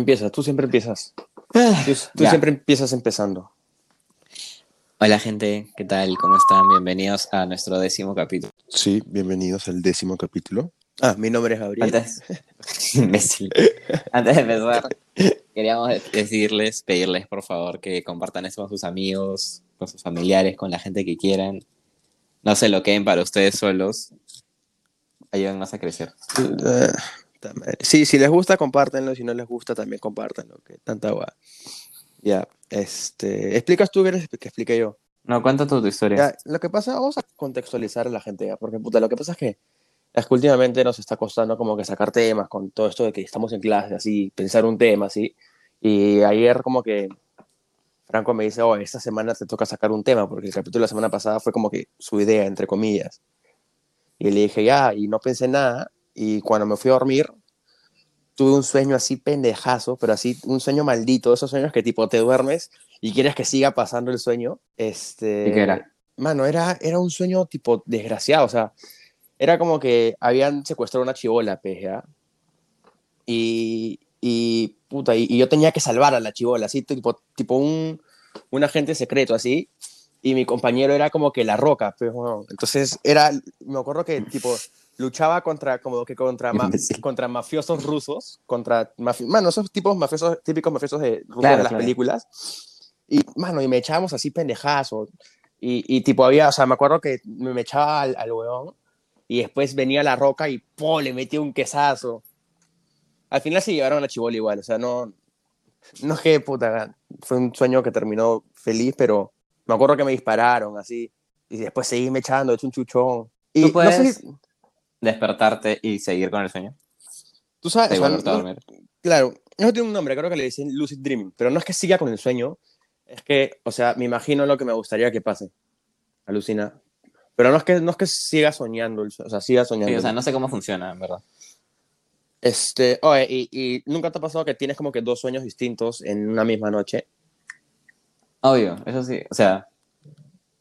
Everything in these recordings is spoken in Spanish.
Empieza, tú siempre empiezas. Ah, Tú, tú siempre empiezas empezando. Hola gente, ¿qué tal? ¿Cómo están? Bienvenidos a nuestro décimo capítulo. Sí, bienvenidos al décimo capítulo. Ah, mi nombre es Gabriel. Antes, imbécil. Antes de empezar, queríamos de- decirles, pedirles por favor que compartan esto con sus amigos, con sus familiares, con la gente que quieran. No se lo queden para ustedes solos. Ayúdennos a crecer. Madre. Sí, si les gusta, compártanlo. Si no les gusta, también compártanlo. Que tanta guay. Ya, este. ¿Explicas tú quieres que explique yo? No, cuenta tú tu historia. Ya, lo que pasa, vamos a contextualizar a la gente ya, porque puta, lo que pasa es que, es que últimamente nos está costando como que sacar temas con todo esto de que estamos en clase, así, pensar un tema, así. Y ayer como que Franco me dice, oh, esta semana te toca sacar un tema, porque el capítulo de la semana pasada fue como que su idea, entre comillas. Y le dije, ya, y no pensé nada, y cuando me fui a dormir, tuve un sueño así pendejazo, pero así, un sueño maldito, esos sueños que tipo te duermes y quieres que siga pasando el sueño. Este, ¿Y qué era? Mano, era, era un sueño tipo desgraciado, o sea, era como que habían secuestrado una chivola, pues, ¿ya? Y, y, puta, y, y yo tenía que salvar a la chivola, así, tipo, tipo un, un agente secreto, así, y mi compañero era como que la roca, pues, weón. entonces era, me acuerdo que, tipo, luchaba contra, como que contra, ma- contra mafiosos rusos, contra, mafi mano, esos tipos mafiosos, típicos mafiosos de, rusos Claro, de las claro. películas, y, mano, y me echábamos así pendejazo, y, y tipo había, o sea, me acuerdo que me, echaba al, al weón y después venía la roca y ¡po! le metía un quesazo. Al final se llevaron a la chibola igual, o sea, no, no es que puta, fue un sueño que terminó feliz, pero me acuerdo que me dispararon así y después seguí me echando, hecho un chuchón. Y ¿Tú no puedes sé si- despertarte y seguir con el sueño? tú sabes, o sea, no- dormir. Claro, eso tiene un nombre, creo que le dicen lucid dreaming, pero no es que siga con el sueño, es que, o sea, me imagino lo que me gustaría que pase. Alucina. Pero no es que, no es que siga soñando, o sea, siga soñando. Sí, o sea, no sé cómo funciona, en verdad. Este, oye, y, y nunca te ha pasado que tienes como que dos sueños distintos en una misma noche. Obvio, eso sí. O sea,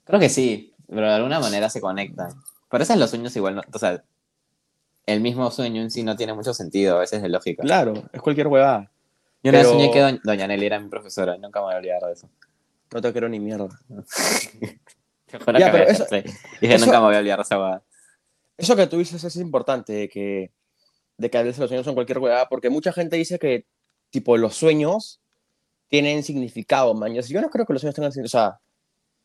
creo que sí, pero de alguna manera se conectan. Por eso los sueños igual, no, o sea, el mismo sueño en sí no tiene mucho sentido, a veces de lógica. Claro, es cualquier huevada. Yo una vez soñé que doña, doña Nelly era mi profesora, nunca me voy a olvidar de eso. No te quiero ni mierda. Te juro Ya, pero eso- desperté. Dije, eso- nunca me voy a olvidar de esa huevada. Eso que tú dices es importante, de que, de que a veces los sueños son cualquier huevada, porque mucha gente dice que, tipo, los sueños tienen significado, man. Yo yo no creo que los sueños tengan significado. O sea,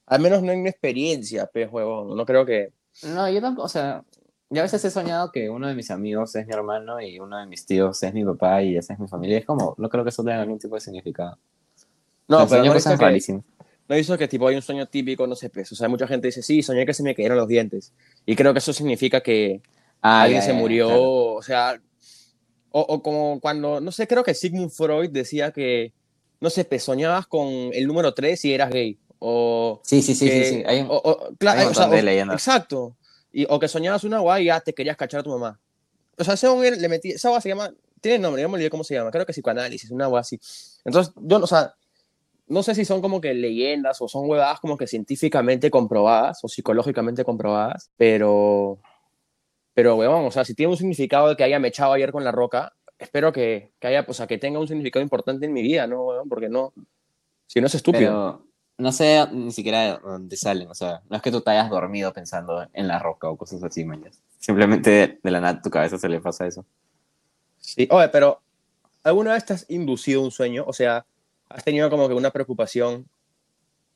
al menos no en mi experiencia, pues, huevón. No creo que... No, yo tampoco, o sea, yo a veces he soñado que uno de mis amigos es mi hermano y uno de mis tíos es mi papá y esa es mi familia. Es como, no creo que eso tenga algún tipo de significado. No, pero no cosas que, rarísimas. no dice que, tipo, hay un sueño típico, no sé, pues. O sea, mucha gente dice, sí, soñé que se me cayeron los dientes. Y creo que eso significa que... Ah, alguien ya, se ya, murió, claro. o sea, o, o como cuando, no sé, creo que Sigmund Freud decía que, no sé, te soñabas con el número 3 y eras gay, o... Sí, sí, sí, que- sí, sí. Hay o- o- claro, hay un montón de leyendas. Exacto, y, o que soñabas una guay y ya te querías cachar a tu mamá. O sea, ese hombre le metí, esa guay se llama, tiene nombre, ya me olvidé cómo se llama, creo que psicoanálisis, una guay así. Entonces, yo, o sea, no sé si son como que leyendas o son huevadas como que científicamente comprobadas o psicológicamente comprobadas, pero, pero huevón, o sea, si tiene un significado de que haya mechado ayer con la roca, espero que, que haya, o sea, que tenga un significado importante en mi vida, ¿no, huevón? Porque no, si no es estúpido. Pero no sé ni siquiera de dónde salen. O sea, no es que tú te hayas dormido pensando en la roca o cosas así, mañas. Simplemente de, la nada tu cabeza se le pasa eso. Sí, oye, pero ¿alguna vez te has inducido un sueño? O sea, has tenido como que una preocupación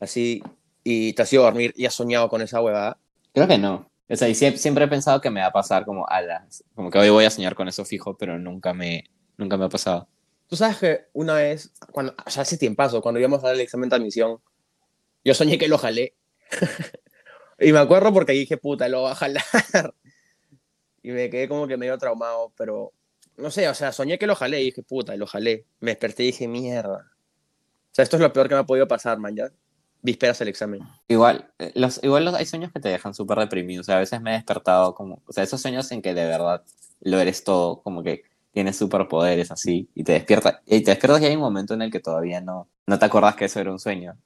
así y te has ido a dormir y has soñado con esa huevada. Creo que no. O sea, y sie- siempre, he pensado que me va a pasar como a las... Como que hoy voy a soñar con eso fijo, pero nunca me, nunca me ha pasado. Tú sabes que una vez, cuando, sea, hace tiempazo, cuando íbamos a dar el examen de admisión, yo soñé que lo jalé. y me acuerdo porque dije, puta, lo va a jalar. y me quedé como que medio traumado, pero no sé, o sea, soñé que lo jalé y dije, puta, lo jalé. Me desperté y dije, mierda. O sea, esto es lo peor que me ha podido pasar, man, ya. Vísperas del examen. Igual, eh, los, igual los, hay sueños que te dejan súper deprimido. O sea, a veces me he despertado como... O sea, esos sueños en que de verdad lo eres todo, como que tienes superpoderes así, y te despiertas, y te despiertas y hay un momento en el que todavía no, no te acordás que eso era un sueño.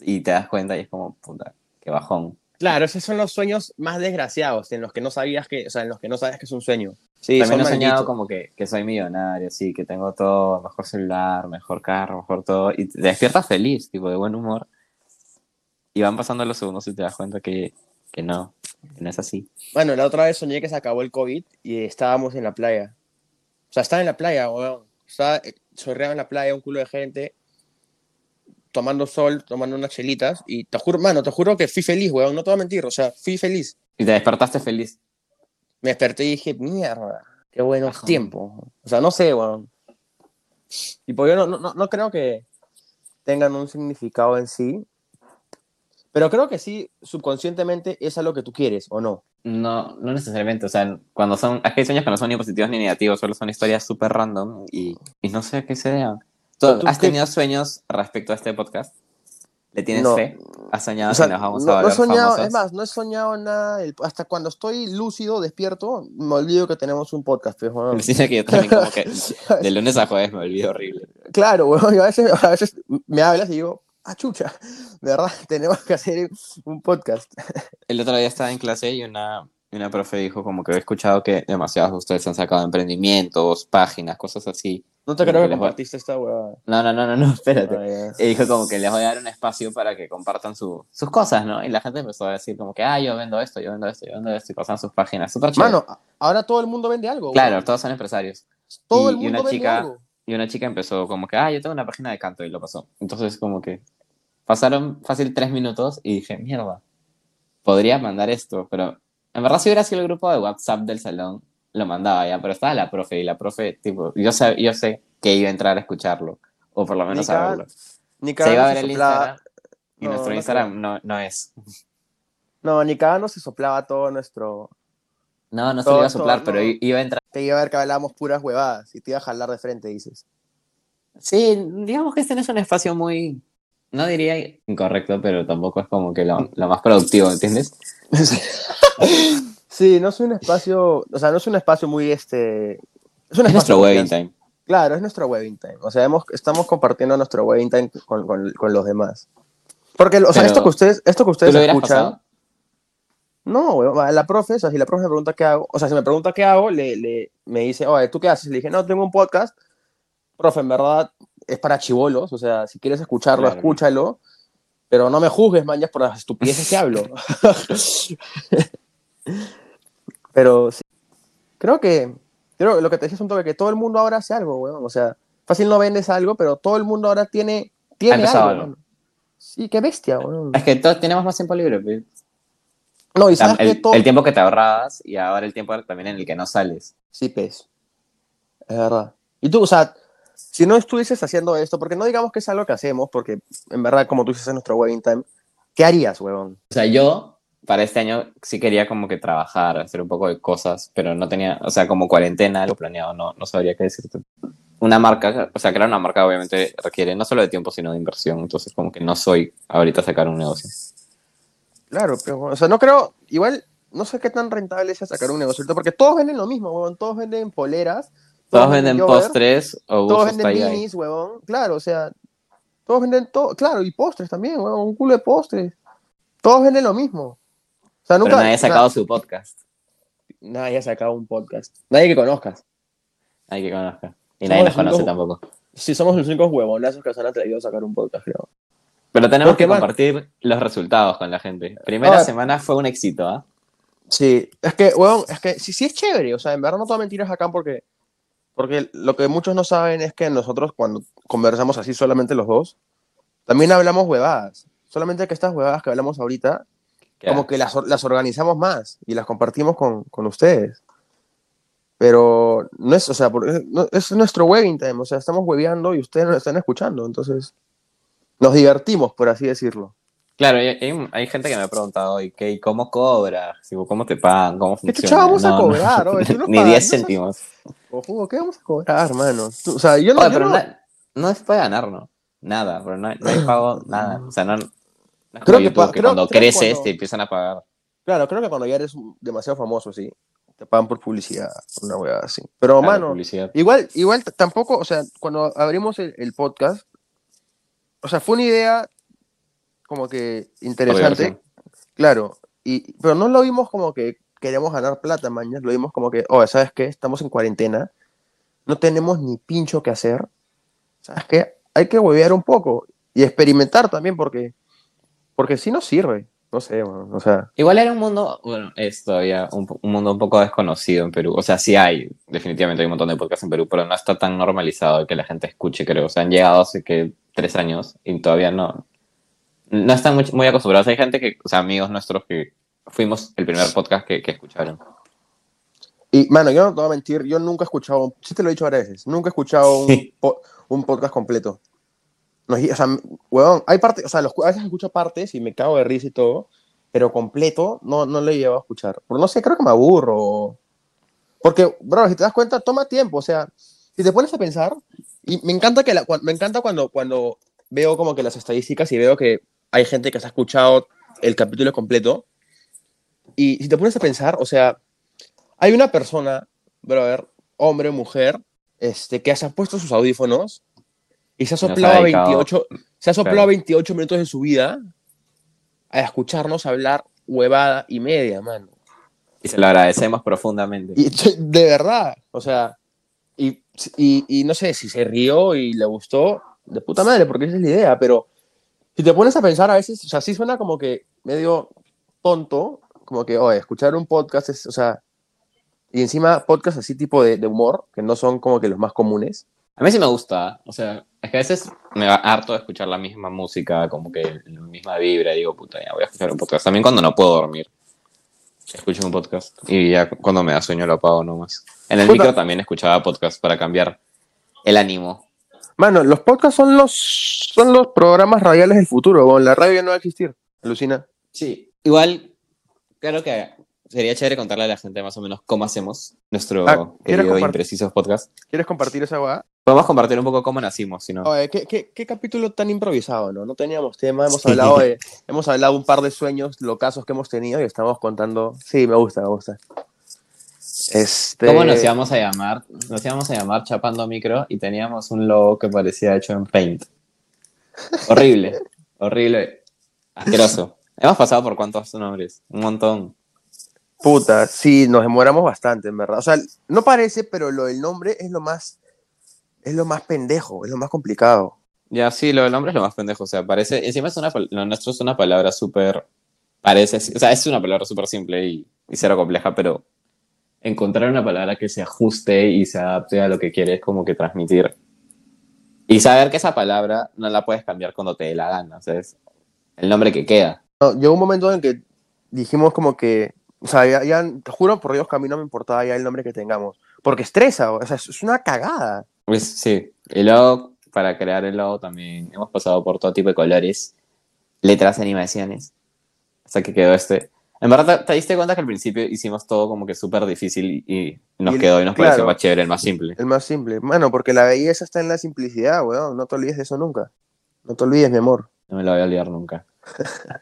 Y te das cuenta y es como, puta, qué bajón. Claro, esos son los sueños más desgraciados, en los que no sabías que, o sea, en los que no sabes que es un sueño. Sí, También he soñado como que, que soy millonario, sí, que tengo todo, mejor celular, mejor carro, mejor todo. Y te despiertas feliz, tipo de buen humor. Y van pasando los segundos y te das cuenta que, que no, que no es así. Bueno, la otra vez soñé que se acabó el COVID y estábamos en la playa. O sea, estaba en la playa, weón. Estaba eh, sorreado en la playa, un culo de gente, tomando sol, tomando unas chelitas. Y te juro, mano, te juro que fui feliz, weón. No te voy a mentir, o sea, fui feliz. Y te despertaste feliz. Me desperté y dije, mierda, qué buenos Ajá. tiempos. O sea, no sé, weón. Tipo, yo no, no, no- creo que tengan un significado en sí. Pero creo que sí, subconscientemente, es algo que tú quieres, ¿o no? No, no necesariamente, o sea, cuando son, es que hay sueños que no son ni positivos ni negativos, solo son historias súper random y, y no sé a qué se deban. ¿Tú, ¿Tú ¿Has qué- tenido sueños respecto a este podcast? ¿Le tienes No. fe? ¿Has soñado O sea, que nos vamos no, a no he soñado, famosos? es más, no he soñado nada. el- hasta cuando estoy lúcido, despierto, me olvido que tenemos un podcast. Pues. Alucina que yo también como que de lunes a jueves me olvido horrible. Claro, weón, y a veces, a veces me hablas y digo, ah, chucha, de verdad, tenemos que hacer un podcast. El otro día estaba en clase y una, y una profe dijo como que he escuchado que demasiados de ustedes han sacado emprendimientos, páginas, cosas así. No te creo que que les voy- compartiste esta weá. No, no, no, no, no, espérate. Ah, Y dijo como que les voy a dar un espacio para que compartan su- sus cosas, ¿no? Y la gente empezó a decir como que, ah, yo vendo esto, yo vendo esto, yo vendo esto, y pasan sus páginas. Súper chévere. Mano, ahora todo el mundo vende algo. claro, todos son empresarios. todo y- el y mundo una vende chica- algo. Y una chica empezó como que, ah, yo tengo una página de canto y lo pasó. Entonces como que pasaron fácil tres minutos y dije, mierda, podría mandar esto, pero en verdad si hubiera sido el grupo de WhatsApp del salón, lo mandaba ya, pero estaba la profe y la profe, tipo, yo sé, yo sé que iba a entrar a escucharlo, o por lo menos Ni a verlo. Ni Se iba a ver el soplaba- Instagram y No, nuestro no Instagram no, no es. No, ni cagando se soplaba todo nuestro. No, no se lo iba a soplar, todo, pero no. iba a entrar. Te iba a ver que hablábamos puras huevadas y te iba a jalar de frente, dices. Sí, digamos que este no es un espacio muy, no diría incorrecto, pero tampoco es como que lo, lo más productivo, ¿entiendes? Sí, no es un espacio, o sea, no es un espacio muy este. Es un Es nuestro webbing time. Claro, es nuestro webbing time. O sea, hemos- estamos compartiendo nuestro webbing time con, con- con los demás. Porque, o sea, Pero, esto que ustedes, esto que ¿Tú ustedes escuchan. pasado? No, weón, la profe, o sea, si la profe me pregunta qué hago, o sea, si me pregunta qué hago, le, le- me dice, oye, ¿tú qué haces? Le dije, no, tengo un podcast. Profe, en verdad es para chivolos, o sea, si quieres escucharlo, Claro. escúchalo, pero no me juzgues, ya por las estupideces que hablo. pero sí, creo que, creo que lo que te decía es un toque, que todo el mundo ahora hace algo, weón, o sea, fácil no vendes algo, pero todo el mundo ahora tiene, tiene algo. Sí, qué bestia, weón. Es que todos tenemos más tiempo libre. pues. No, y sabes que el, todo... el tiempo que te ahorrabas y ahora el tiempo también en el que no sales. Sí, pues. Es verdad. Y tú, o sea, si no estuvieses haciendo esto, porque no digamos que es algo que hacemos, porque en verdad, como tú dices en nuestro wedding time, ¿qué harías, huevón? O sea, yo para este año sí quería como que trabajar, hacer un poco de cosas, pero no tenía, o sea, como cuarentena, algo planeado, no, no sabría qué decirte. Una marca, o sea, crear una marca obviamente requiere no solo de tiempo, sino de inversión, entonces como que no soy ahorita sacar un negocio. Claro, pero, o sea, no creo, igual, no sé qué tan rentable sea sacar un negocio, porque todos venden lo mismo, huevón, todos venden poleras, Todos venden yogurt, postres o todos venden minis, huevón, claro, o sea, todos venden todo, claro, y postres también, huevón, un culo de postres, todos venden lo mismo. Sea, nunca, Pero nadie ha sacado su podcast. nadie ha sacado un podcast, nadie que conozcas. Nadie que conozca. Y Somos nadie nos conoce tampoco. Sí, somos los únicos huevonazos que se han atrevido a sacar un podcast, creo. Pero tenemos que man- compartir los resultados con la gente. Primera Ah. semana fue un éxito, ¿ah? Sí, es que, weón, es que sí, sí es chévere, o sea, en verdad no te voy a mentir es acá porque, porque lo que muchos no saben es que nosotros cuando conversamos así solamente los dos, también hablamos huevadas, solamente que estas huevadas que hablamos ahorita, como que las, las organizamos más y las compartimos con, con ustedes. Pero no es, o sea, por- es, no- es nuestro webbing time, o sea, estamos hueveando y ustedes nos están escuchando, entonces nos divertimos, por así decirlo. Claro, hay, hay- gente que me ha preguntado, ¿y qué, cómo cobras? ¿Cómo te pagan? ¿Cómo ¿Qué funciona? chucha vamos a No, no. cobrar? Tú nos Ni pagas, 10 no seas- céntimos. Cojudo, ¿qué vamos a cobrar, hermano? O sea, yo no, Oye, yo pero no- no, no se puede ganar, ¿no? Nada, pero no, no hay pago, nada. O sea, no, Creo que YouTube, que, creo- cuando creo creces cuando- te empiezan a pagar. Claro, creo que cuando ya eres demasiado famoso, sí, te pagan por publicidad, una hueá así. Pero, Claro, mano, publicidad. igual, igual tampoco, o sea, cuando abrimos el, el podcast, o sea, fue una idea como que interesante, claro, y, pero no lo vimos como que queremos ganar plata, mañana. Lo dimos como que, oh, ¿sabes qué? Estamos en cuarentena, no tenemos ni pincho que hacer. ¿Sabes qué? Hay que huevear un poco y experimentar también porque, porque si no sirve. No sé, bueno, o sea. Igual era un mundo, bueno, es todavía un, un, mundo un poco desconocido en Perú. O sea, sí hay, definitivamente hay un montón de podcasts en Perú, pero no está tan normalizado que la gente escuche, creo. O sea, han llegado hace que tres años y todavía no, no están muy, muy acostumbrados. Hay gente que, o sea, amigos nuestros que fuimos el primer podcast que, que escucharon. Y, mano, yo no te voy a mentir, yo nunca he escuchado, sí te lo he dicho varias veces, nunca he escuchado un, Sí. po- un podcast completo. No, y- o sea, huevón, hay partes, o sea, los, a veces escucho partes y me cago de risa y todo, pero completo no, no lo he llevado a escuchar. Porque no sé, creo que me aburro. Porque, bro, si te das cuenta, toma tiempo, o sea, si te pones a pensar, y me encanta, que la- me encanta cuando, cuando veo como que las estadísticas y veo que hay gente que se ha escuchado el capítulo completo, y si te pones a pensar, o sea, hay una persona, brother, hombre o mujer, este, que se ha puesto sus audífonos y se ha soplado dedicado- 28, se ha soplado Claro. 28 minutos de su vida a escucharnos hablar huevada y media, mano. Y se lo agradecemos profundamente. Y de verdad, o sea, y, y, y no sé si se rió y le gustó, de puta madre, porque esa es la idea, pero si te pones a pensar a veces, o sea, sí suena como que medio tonto, como que, oye, escuchar un podcast es, o sea, y encima podcast así tipo de, de humor, que no son como que los más comunes. A mí sí me gusta, o sea, es que a veces me va harto de escuchar la misma música, como que la misma vibra, y digo, puta, ya voy a escuchar un podcast. También cuando no puedo dormir, escucho un podcast. Y ya cuando me da sueño lo apago nomás. En el Puta. micro también escuchaba podcast para cambiar el ánimo. Mano, los podcasts son los, son los programas radiales del futuro, weón. la radio ya no va a existir, alucina. Sí. Igual, creo que sería chévere contarle a la gente más o menos cómo hacemos nuestro Ah, ¿quieres querido compartir? Imprecisos Podcast. ¿Quieres compartir esa weá? Podemos compartir un poco cómo nacimos, si no. Oye, ¿qué, qué, qué capítulo tan improvisado, ¿no? No teníamos tema, hemos hablado de, hemos hablado un par de sueños locazos que hemos tenido y estamos contando. Sí, me gusta, me gusta. Este... ¿Cómo nos íbamos a llamar? Nos íbamos a llamar Chapando Micro y teníamos un logo que parecía hecho en Paint. Horrible, horrible, asqueroso. Hemos pasado por cuántos nombres, un montón. Puta, sí, nos demoramos bastante, en verdad. O sea, no parece, pero lo del nombre es lo más, es lo más pendejo, es lo más complicado. Ya, sí, lo del nombre es lo más pendejo, o sea, parece, encima es una, lo nuestro es una palabra súper, parece, o sea, es una palabra súper simple y, y cero compleja, pero encontrar una palabra que se ajuste y se adapte a lo que quieres como que transmitir. Y saber que esa palabra no la puedes cambiar cuando te dé la gana, o sea, es el nombre que queda. No, llegó un momento en que dijimos como que, o sea, ya, ya, te juro por Dios que a mí no me importaba ya el nombre que tengamos, porque estresa, o sea, es una cagada. Pues sí, y luego para crear el logo también hemos pasado por todo tipo de colores, letras, animaciones, hasta que quedó este. En verdad, ¿te, te diste cuenta que al principio hicimos todo como que súper difícil y, y nos Y el- quedó y nos claro. pareció más chévere, el más simple? El más simple. Mano, porque la belleza está en la simplicidad, weón. No te olvides de eso nunca. No te olvides, mi amor. No me lo voy a olvidar nunca.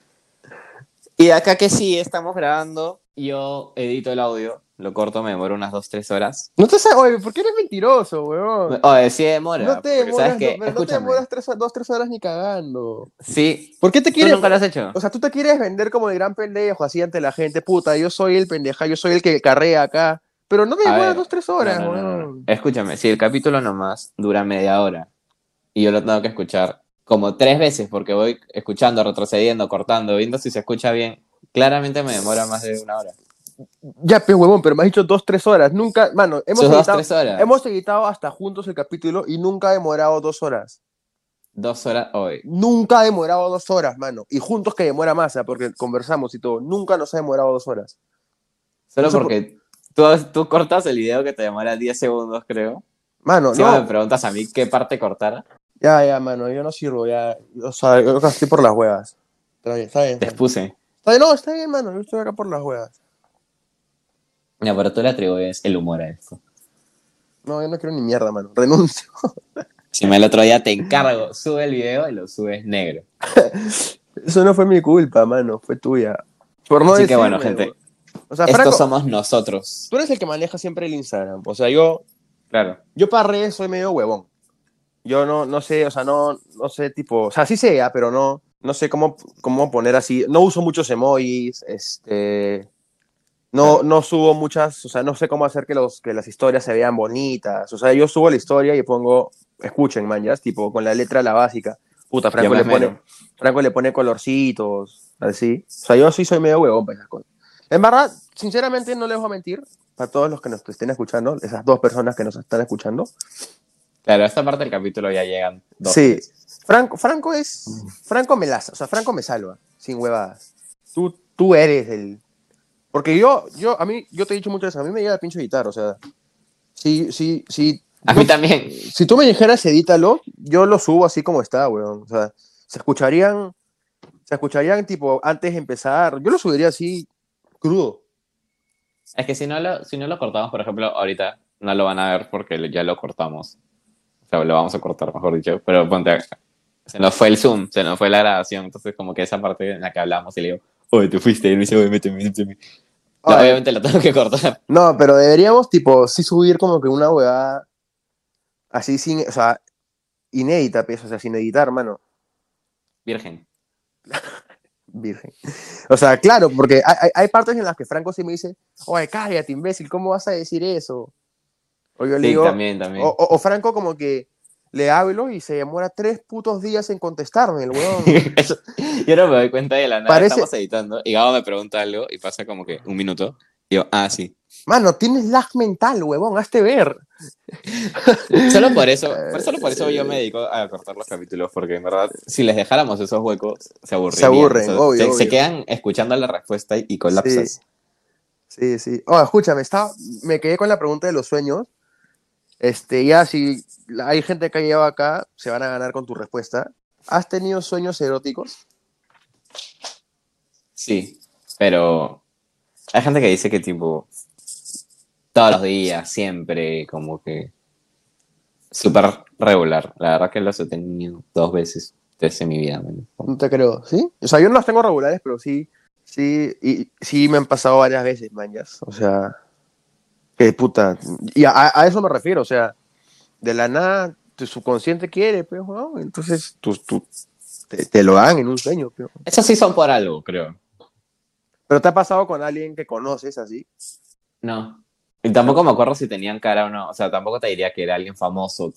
y acá que sí, estamos grabando, yo edito el audio, lo corto, me demoro unas 2-3 horas. No te sabes, oye, ¿por qué eres mentiroso, weón? Oye, sí demora. No te demoras, no, pero no te demoras tres, dos, tres horas ni cagando. Sí, ¿Por qué te ¿tú quieres? nunca lo has hecho? O sea, tú te quieres vender como el gran pendejo así ante la gente. Puta, yo soy el pendeja, yo soy el que carrea acá. Pero no te A demoras ver, dos, tres horas, No, no, no, no. weón. Escúchame, si el capítulo nomás dura media hora y yo lo tengo que escuchar como tres veces porque voy escuchando, retrocediendo, cortando, viendo si se escucha bien, claramente me demora más de una hora. Ya, pues, huevón, pero me has dicho dos, tres horas. Nunca, mano, hemos dos, editado, tres horas. hemos editado hasta juntos el capítulo y nunca ha demorado dos horas. Dos horas hoy. Nunca ha demorado dos horas, mano. Y juntos que demora más, porque conversamos y todo. Nunca nos ha demorado dos horas. Solo No sé porque tú, tú cortas el video que te demora 10 segundos, creo. Mano, Si me no. preguntas a mí qué parte cortar, Ya, ya, mano, yo no sirvo, ya. O sea, yo estoy por las huevas. Está bien, está bien. te expuse. No, está bien, mano. Yo estoy acá por las huevas. Ya, pero tú le atribuyes el humor a esto. No, yo no quiero ni mierda, mano. Renuncio. Si me el otro día te encargo, sube el video y lo subes negro. Eso no fue mi culpa, mano. Fue tuya. Por no Así que bueno, gente. weón. O sea, Estos Franco, somos nosotros. tú eres el que maneja siempre el Instagram. O sea, yo, Claro. yo para redes soy medio huevón. Yo no, no sé, o sea, no, no sé, tipo, o sea, sí sé, ah, pero no, no sé cómo, cómo poner así. No uso muchos emojis, este, No, no subo muchas, o sea, no sé cómo hacer que, los, que las historias se vean bonitas. O sea, yo subo la historia y pongo, escuchen, man, ya, tipo, con la letra la básica. Puta, Franco le, pone. Franco le pone colorcitos, así. O sea, yo sí soy medio huevón para esas cosas. En verdad, sinceramente, no les voy a mentir, para todos los que nos estén escuchando, esas dos personas que nos están escuchando. Claro, esta parte del capítulo ya llegan dos. sí, veces. Franco, Franco es, Franco me la, o sea, Franco me salva, sin huevadas. Tú, tú eres el... Porque yo, yo, a mí, yo te he dicho muchas veces, a mí me llega el pincho editar, o sea, si, si, si, A mí también. si tú me dijeras edítalo, yo lo subo así como está, weón. O sea, se escucharían, se escucharían tipo antes de empezar. Yo lo subiría así crudo. Es que si no, lo, si no lo cortamos, por ejemplo, ahorita no lo van a ver porque ya lo cortamos. O sea, lo vamos a cortar, mejor dicho. Pero ponte acá. Se nos fue el Zoom, se nos fue la grabación. Entonces, como que esa parte en la que hablamos y le digo, oye, te fuiste. Y me dice, oye, méteme, méteme. No, obviamente lo tengo que cortar. No, pero deberíamos tipo sí subir como que una huevada así sin, o sea, inédita, pues, o sea, sin editar, mano. Virgen. Virgen. O sea, claro, porque hay, partes en las que Franco sí me dice, oye, cállate, imbécil, ¿cómo vas a decir eso? O yo le Sí, digo, también, también. O, o- o Franco como que le hablo y se demora tres putos días en contestarme, el weón. Yo no me doy cuenta de la nada. Parece- Estamos editando y Gabo me pregunta algo y pasa como que un minuto. Y yo, ah, sí. Mano, tienes lag mental, huevón, hazte ver. Solo por eso, solo por eso yo me dedico a cortar los capítulos, porque en verdad, si les dejáramos esos huecos, se aburrirían. Se aburren, obvio, se, quedan escuchando la respuesta y colapsas. Sí, sí. Oh, escúchame, estaba, me quedé con la pregunta de los sueños. Este, ya si hay gente que ha llegado acá, se van a ganar con tu respuesta. ¿Has tenido sueños eróticos? Sí, pero hay gente que dice que tipo todos los días, siempre, como que súper regular. La verdad que los he tenido dos veces desde mi vida. man. No te creo, ¿sí? O sea, yo no las tengo regulares, pero sí, sí, y sí me han pasado varias veces, mañas. O sea, que puta. Y a, a eso me refiero, o sea, de la nada, tu subconsciente quiere, pero, weón, entonces tú, tú- te, te lo dan en un sueño, pero. Esos sí son por algo, creo. Pero te ha pasado con alguien que conoces así. No. Y tampoco me acuerdo si tenían cara o no. O sea, tampoco te diría que era alguien famoso.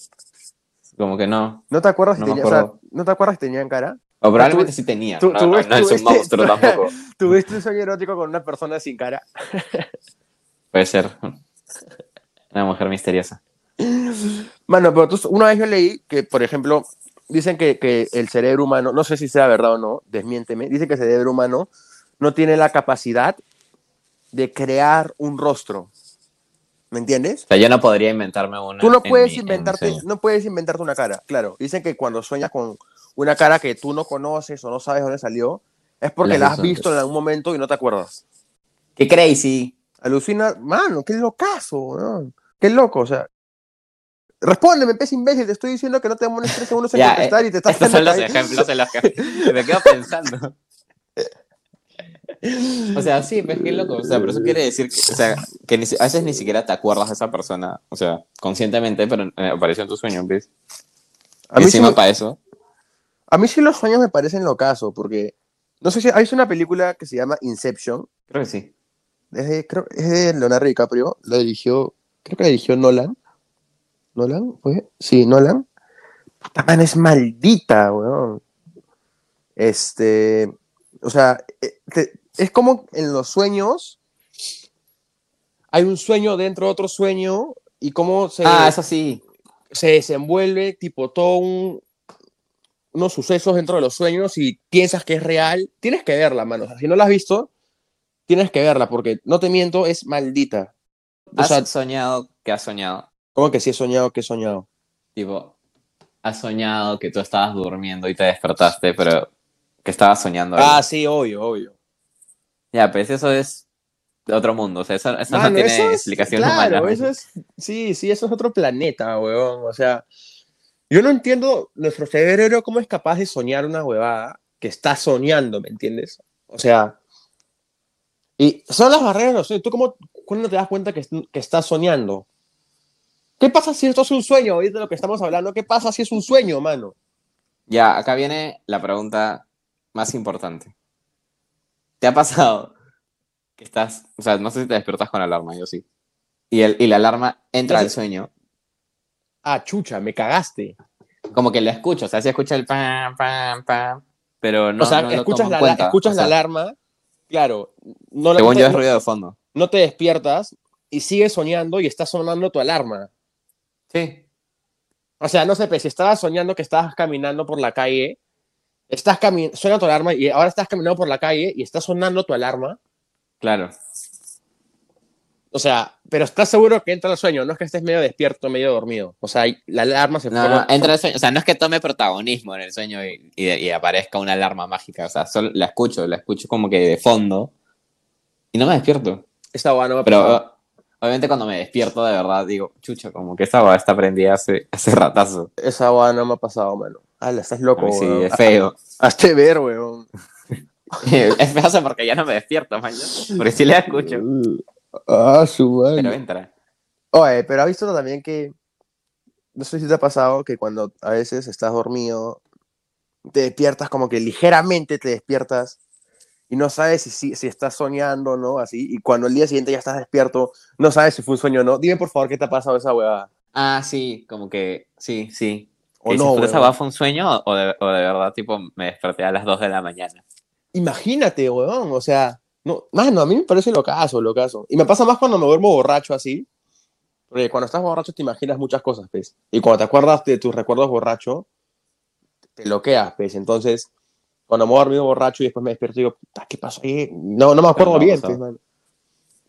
Como que no. ¿No te acuerdas si No me tenía- o sea, acuerdo. ¿no te acuerdas si tenían cara? O probablemente tú- sí tenía. tú- no, tú no, ves- no tú es un monstruo tampoco. ¿Tuviste un sueño erótico con una persona sin cara? Puede ser. Una mujer misteriosa. Mano, pero tú- una vez yo leí que, por ejemplo, dicen que, que el cerebro humano, no sé si sea verdad o no, desmiénteme, dice que el cerebro humano no tiene la capacidad de crear un rostro. ¿Me entiendes? O sea, yo no podría inventarme una. Tú no puedes mi- inventarte, no puedes inventarte una cara, claro. Dicen que cuando sueñas con una cara que tú no conoces o no sabes dónde salió, es porque La la has visto en algún momento y no te acuerdas. Qué crazy. Alucina, mano, qué locazo, weón. Qué loco, o sea. Respóndeme, pez imbécil, te estoy diciendo que no te demones tres segundos en Ya, contestar y te estás Estos son los ahí. ejemplos en los que me quedo pensando. O sea, sí, pues qué loco. O sea, pero eso quiere decir que, o sea, que ni a veces ni siquiera te acuerdas de esa persona. O sea, conscientemente, pero eh, apareció en tu sueño, ¿ves? A mí, sí, Encima para eso. a mí sí los sueños me parecen locazo, porque no sé si hay una película que se llama Inception, Creo que sí. Es de, creo, es de Leonardo DiCaprio, la dirigió, creo que la dirigió Nolan. ¿Nolan? ¿Fue? Sí, Nolan. Puta man, es maldita, weón. Este, o sea, eh, te- es como en los sueños hay un sueño dentro de otro sueño y cómo se, Ah, eso sí. se desenvuelve tipo todo un, unos sucesos dentro de los sueños y piensas que es real, tienes que verla, mano. O sea, si no la has visto, tienes que verla porque, no te miento, es maldita. O ¿Has sea, soñado que has soñado? como que sí he soñado que he soñado. Tipo, has soñado que tú estabas durmiendo y te despertaste, pero que estabas soñando. algo. Ah, sí, obvio, obvio. Ya, pues eso es de otro mundo. O sea, eso, eso no tiene eso es- explicación claro, humana. eso es, sí, sí, eso es otro planeta, weón. O sea, yo no entiendo nuestro cerebro cómo es capaz de soñar una huevada que está soñando, ¿me entiendes? O sea, y son las barreras de los sueños. ¿Tú cómo, cuándo te das cuenta que, que estás soñando? ¿Qué pasa si esto es un sueño? Ahorita de lo que estamos hablando, ¿qué pasa si es un sueño, mano? Ya, acá viene la pregunta más importante. ¿Te ha pasado que estás, o sea, no sé si te despiertas con la alarma, yo sí. Y, el, y la alarma entra al sueño, Ah, chucha, me cagaste. como que la escucho, o sea, sí escucha el pam, pam, pam, pero no, o sea, no lo escuchas, en la, cuenta, escuchas o sea, la alarma, claro, no, Según te, es ruido de fondo. no te despiertas y sigues soñando y está sonando tu alarma. Sí. O sea, no sé, pues, si estabas soñando que estabas caminando por la calle, estás suena tu alarma y ahora estás caminando por la calle y está sonando tu alarma. Claro. O sea, pero estás seguro que entra el sueño, no es que estés medio despierto, medio dormido. O sea, la alarma se No, no, entra el sueño. O sea, no es que tome protagonismo en el sueño y, y- y aparezca una alarma mágica. O sea, solo la escucho, la escucho como que de fondo y no me despierto. Esta hueá no me ha Pero pasado. obviamente cuando me despierto de verdad digo, chucha, como que esa hueá está prendida hace, hace ratazo. Esa hueá no me ha pasado, mano. Ala, estás loco, sí, weón. es feo. Hazte ver, weón. es feo porque ya no me despierto, man. Porque sí la escucho, Ah, su madre. pero entra. Oye, pero has visto también que, no sé si te ha pasado que cuando a veces estás dormido, te despiertas como que ligeramente te despiertas y no sabes si, si, si estás soñando o no, así, y cuando el día siguiente ya estás despierto, no sabes si fue un sueño o no. Dime por favor qué te ha pasado esa huevada. Ah, sí, como que sí, sí. O no, "Puta, ¿Esa huevón. hueá fue un sueño o de, o de verdad tipo me desperté a las 2 de la mañana? Imagínate, weón, o sea, no, mano, a mí me parece lo caso, lo caso. Y me pasa más cuando me duermo borracho así, porque cuando estás borracho te imaginas muchas cosas, pues. Y cuando te acuerdas de tus recuerdos borracho, te bloqueas, pues. Entonces, cuando me he dormido borracho y después me despierto, digo, puta, ¿qué pasó ahí? No, no me acuerdo bien, pues, mano.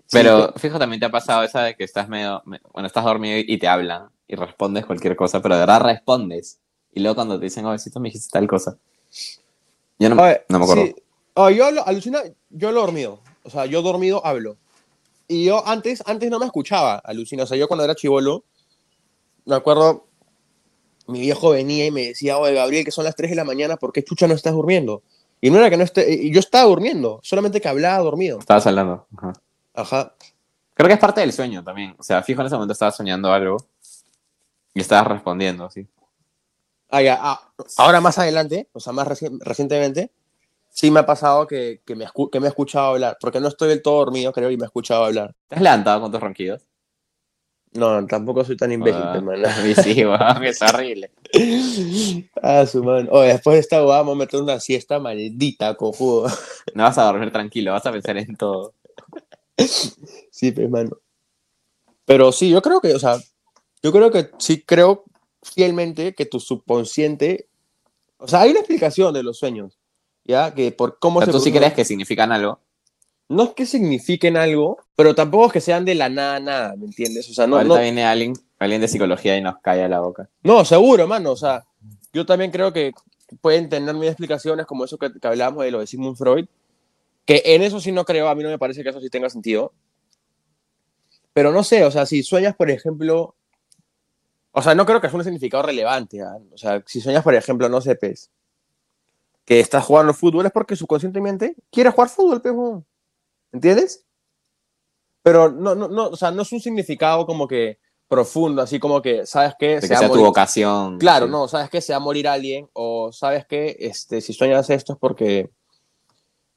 Sí, Pero pe- fijo, también te ha pasado esa de que estás medio, me- bueno, estás dormido y te hablan y respondes cualquier cosa, pero de verdad respondes. Y luego cuando te dicen, oh, besito, me dijiste tal cosa. Yo no, no me acuerdo. sí. Ah, yo hablo, alucina, yo hablo dormido. O sea, yo dormido hablo. Y yo antes, antes no me escuchaba, alucina. O sea, yo cuando era chivolo, me acuerdo, mi viejo venía y me decía, oye, Gabriel, que son las 3 de la mañana, ¿por qué chucha no estás durmiendo? Y no era que no esté, y yo estaba durmiendo, solamente que hablaba dormido. Estabas hablando. Ajá. Ajá. Creo que es parte del sueño también. O sea, fijo, en ese momento estabas soñando algo y estabas respondiendo, sí. Ah, ya, ah, ahora más adelante, o sea, más reci- recientemente, sí me ha pasado que, que, me que me he escuchado hablar, porque no estoy del todo dormido, creo, y me he escuchado hablar. ¿Te has levantado con tus ronquidos? No, tampoco soy tan imbécil, Ah, hermano. sí, weón, es horrible. Ah, su mano. Oye, después de esta huevada vamos a meter una siesta maldita, cojudo. No vas a dormir tranquilo, vas a pensar en todo. Sí, pues, mano. Pero sí, yo creo que, o sea, yo creo que sí creo fielmente que tu subconsciente, o sea, hay una explicación de los sueños, ¿ya? Que por cómo O sea, se tú sí crees que significan algo. No es que signifiquen algo, pero tampoco es que sean de la nada, nada, ¿me entiendes? O sea, no, Ahorita no, viene alguien, alguien de psicología y nos calla la boca. no, seguro, mano, o sea, yo también creo que pueden tener mis explicaciones como eso que, que hablábamos de lo de Sigmund Freud, que en eso sí no creo, a mí no me parece que eso sí tenga sentido. Pero no sé, o sea, si sueñas, por ejemplo, o sea, no creo que sea un significado relevante, ¿ah? o sea, si sueñas, por ejemplo, no sé, pues, que estás jugando fútbol es porque subconscientemente quieres jugar fútbol, weón. ¿entiendes? Pero no, no, no, o sea, no es un significado como que profundo, así como que, ¿sabes qué? Se que sea tu morir- vocación. Claro, sí. no, sabes que se va a morir alguien o sabes que este, si sueñas esto es porque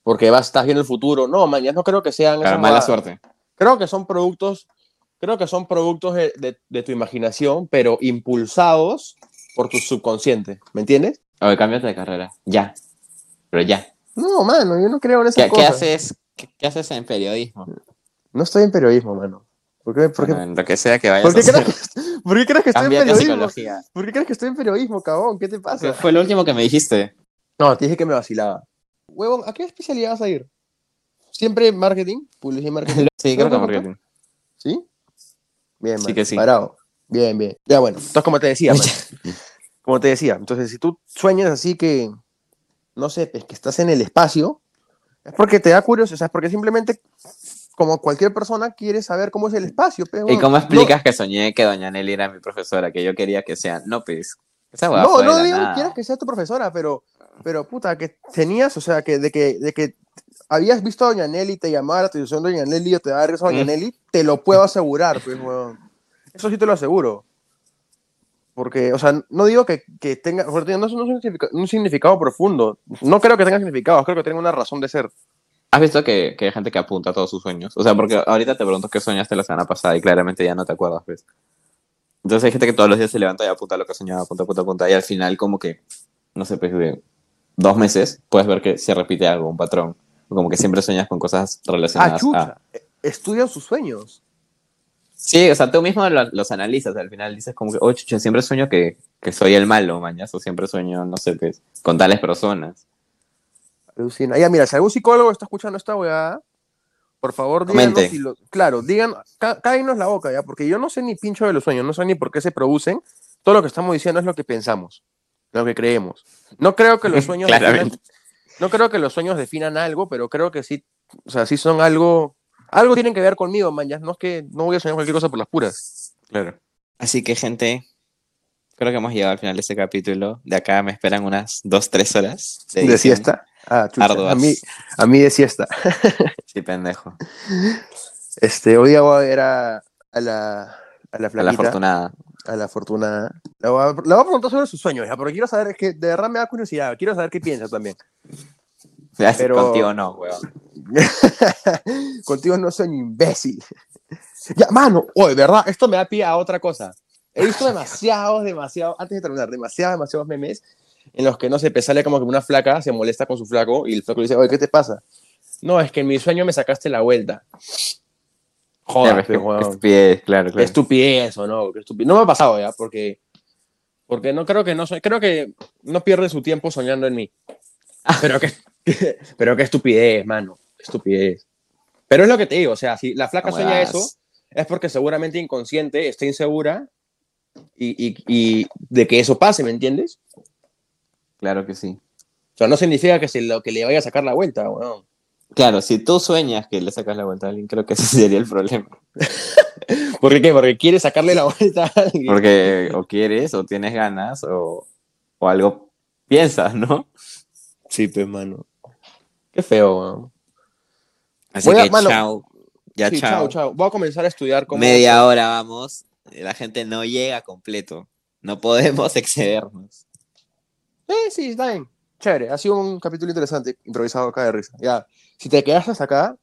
porque vas, estás viendo el futuro. No, man, ya no creo que sean Claro, mala suerte. Creo que son productos, creo que son productos de, de- de tu imaginación, pero impulsados por tu subconsciente, ¿me entiendes? Oye, cámbiate de carrera. Ya. Pero ya. No, mano, yo no creo en esas ¿Qué, qué cosas. haces, qué, qué haces en periodismo? No estoy en periodismo, mano. ¿Por qué, por qué- Bueno, en lo que sea que vayas por qué a hacer. crees, que- por qué crees que estoy en a periodismo? psicología. ¿Por qué crees que estoy en periodismo, cabrón? ¿Qué te pasa? Fue lo último que me dijiste. No, te dije que me vacilaba. Huevón, ¿a qué especialidad vas a ir? ¿Siempre marketing? ¿Publicidad y marketing? Sí, creo que marketing. ¿Sí? Bien, Sí man. que sí. Parado. Bien, bien. Ya bueno, entonces como te decía, man, como te decía, entonces si tú sueñas así que, no sé, pues, que estás en el espacio, es porque te da curiosidad, o sea, es porque simplemente, como cualquier persona, quiere saber cómo es el espacio. pues, ¿Y huevón. cómo explicas que soñé que Doña Nelly era mi profesora? Que yo quería que sea. No, pues. Esa No, no, no digo que quieras que sea tu profesora, pero, pero puta, que tenías, o sea, que de que, de que habías visto a Doña Nelly, te llamaba la atención Doña Nelly o te daba a Doña Mm. Nelly, te lo puedo asegurar, pues, weón. Eso sí te lo aseguro. Porque, o sea, no digo que, que tenga, no es no es un, significa- un significado profundo. No creo que tenga significado, creo que tenga una razón de ser. ¿Has visto que, que hay gente que apunta todos sus sueños? O sea, porque ahorita te pregunto qué soñaste la semana pasada y claramente ya no te acuerdas, pues. Entonces hay gente que todos los días se levanta y apunta lo que soñaba, apunta, apunta, apunta. Y al final, como que, no sé, pues de dos meses, puedes ver que se repite algo, un patrón. Como que siempre sueñas con cosas Ah, relacionadas a... chucha. Estudian sus sueños. Sí, o sea, tú mismo lo- los analizas. Al final dices como que, oh, chucha, siempre sueño que, que soy el malo, mañas. O siempre sueño, no sé, pues, con tales personas. Alucina. Ya, mira, si algún psicólogo está escuchando esta weá, por favor, díganos Comente. si lo- Claro, digan, cá- cáguenos la boca, ya, porque yo no sé ni pincho de los sueños, no sé ni por qué se producen. Todo lo que estamos diciendo es lo que pensamos, lo que creemos. No creo que los sueños definan- no creo que los sueños definan algo, pero creo que sí, o sea, sí son algo, algo tienen que ver conmigo, man, ya, no es que no voy a soñar cualquier cosa por las puras. Claro. Así que, gente, creo que hemos llegado al final de este capítulo. De acá me esperan unas dos, tres horas de, siesta. Ah, a mí, a mí de siesta. Sí, pendejo. Este, hoy día voy a ver a, a la, a la A la flaquita. afortunada. a la fortuna. Le voy a, le voy a preguntar sobre sus sueños, ya, porque quiero saber, es que de verdad me da curiosidad, quiero saber qué piensa también. Pero- Contigo no, weón. Contigo no soy un imbécil. ya, mano, oye, ¿verdad? Esto me da pie a otra cosa. He visto demasiados, demasiados, antes de terminar, demasiados, demasiados memes en los que, no sé, pues sale como que una flaca se molesta con su flaco y el flaco le dice, oye, ¿qué te pasa? No, es que en mi sueño me sacaste la vuelta. Joder, que- estupidez, claro, claro. estupidez o no, estupidez. No me ha pasado ya, porque, porque no creo que no soy, creo que no pierde su tiempo soñando en mí. Pero qué, pero qué estupidez, mano, estupidez. Pero es lo que te digo, o sea, si la flaca ¿Cómo sueña das? eso, es porque seguramente inconsciente está insegura y, y, y de que eso pase, ¿me entiendes? Claro que sí. O sea, no significa que, se lo, que le vaya a sacar la vuelta, weón. Claro, si tú sueñas que le sacas la vuelta a alguien, creo que ese sería el problema. ¿Por qué? Porque quiere sacarle la vuelta a alguien. Porque o quieres, o tienes ganas, o, o algo piensas, ¿no? Sí, pues, mano. Qué feo, weón. Así Voy a- que mano, chao. Ya Sí, chao. chao, chao. Voy a comenzar a estudiar cómo... Media hora vamos. La gente no llega completo. No podemos excedernos. Eh, sí, está bien. Chévere, ha sido un capítulo interesante, improvisado acá de risa. Ya, si te quedas hasta acá,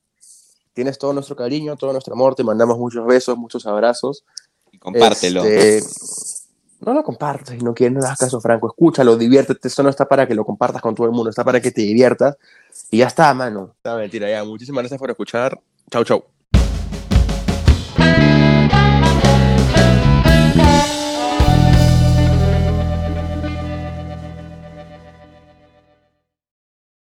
tienes todo nuestro cariño, todo nuestro amor, te mandamos muchos besos, muchos abrazos. Y compártelo. Este, no lo compartas si no quieres, no le caso, Franco. Escúchalo, diviértete. Esto no está para que lo compartas con todo el mundo, está para que te diviertas. Y ya está, mano. No, mentira, ya. Muchísimas gracias por escuchar. Chau, chau.